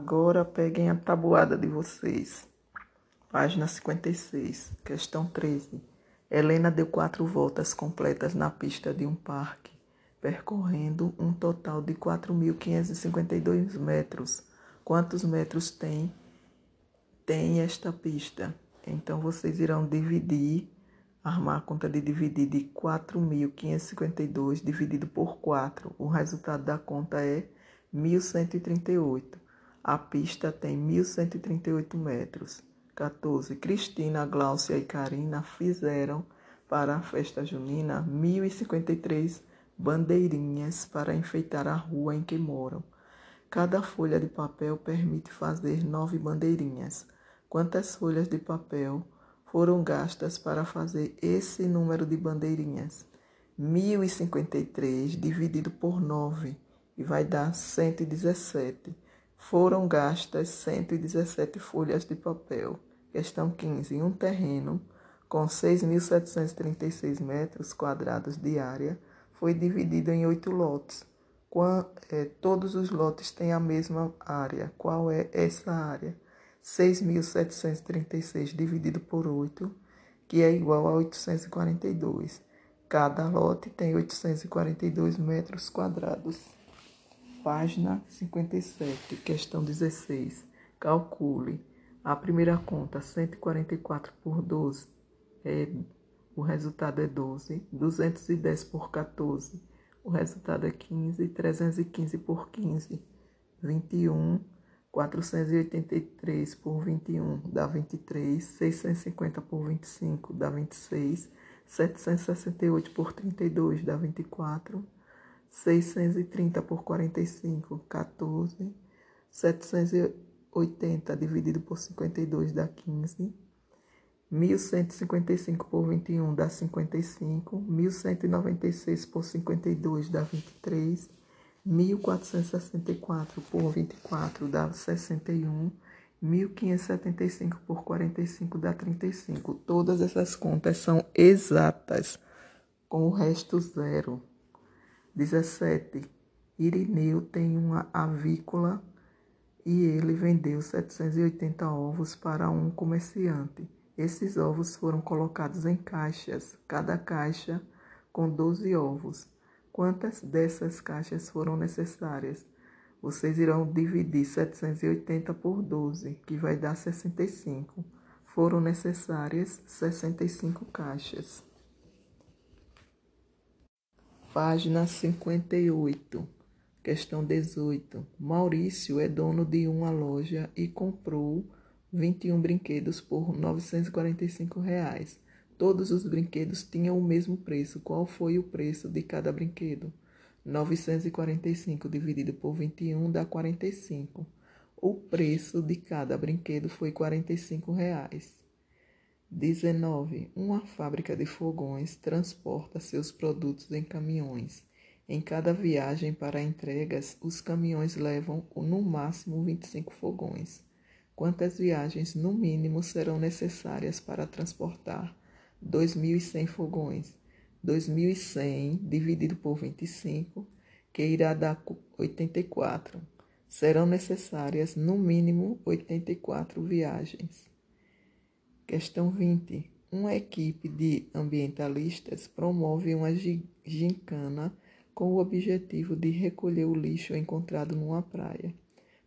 Agora peguem a tabuada de vocês. Página 56, questão 13. Helena deu quatro voltas completas na pista de um parque, percorrendo um total de 4.552 metros. Quantos metros tem, tem esta pista? Então, vocês irão dividir, armar a conta de dividir de 4.552 dividido por 4. O resultado da conta é 1.138. A pista tem 1.138 metros. 14. Cristina, Gláucia e Karina fizeram para a festa junina 1.053 bandeirinhas para enfeitar a rua em que moram. Cada folha de papel permite fazer nove bandeirinhas. Quantas folhas de papel foram gastas para fazer esse número de bandeirinhas? 1053 dividido por 9 e vai dar 117 foram gastas 117 folhas de papel. Questão 15. Um terreno com 6.736 metros quadrados de área foi dividido em oito lotes. Quando, é, todos os lotes têm a mesma área. Qual é essa área? 6.736 dividido por 8, que é igual a 842. Cada lote tem 842 metros quadrados. Página 57, questão 16. Calcule. A primeira conta, 144 por 12, é, o resultado é 12. 210 por 14, o resultado é 15. 315 por 15, 21. 483 por 21 dá 23. 650 por 25 dá 26. 768 por 32 dá 24. 630 por 45, 14. 780 dividido por 52 dá 15. 1155 por 21 dá 55. 1196 por 52 dá 23. 1464 por 24 dá 61. 1575 por 45 dá 35. Todas essas contas são exatas, com o resto zero. 17. Irineu tem uma avícola e ele vendeu 780 ovos para um comerciante. Esses ovos foram colocados em caixas, cada caixa com 12 ovos. Quantas dessas caixas foram necessárias? Vocês irão dividir 780 por 12, que vai dar 65. Foram necessárias 65 caixas. Página 58, questão 18. Maurício é dono de uma loja e comprou 21 brinquedos por 945 reais. Todos os brinquedos tinham o mesmo preço. Qual foi o preço de cada brinquedo? 945 dividido por 21 dá 45. O preço de cada brinquedo foi 45 reais. 19. Uma fábrica de fogões transporta seus produtos em caminhões. Em cada viagem para entregas, os caminhões levam no máximo 25 fogões. Quantas viagens, no mínimo, serão necessárias para transportar 2.100 fogões? 2.100 dividido por 25, que irá dar 84. Serão necessárias, no mínimo, 84 viagens. Questão 20. Uma equipe de ambientalistas promove uma gincana com o objetivo de recolher o lixo encontrado numa praia.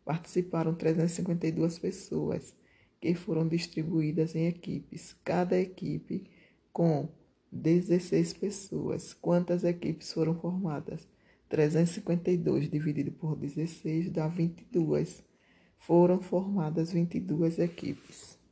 Participaram 352 pessoas, que foram distribuídas em equipes, cada equipe com 16 pessoas. Quantas equipes foram formadas? 352 dividido por 16 dá 22. Foram formadas 22 equipes.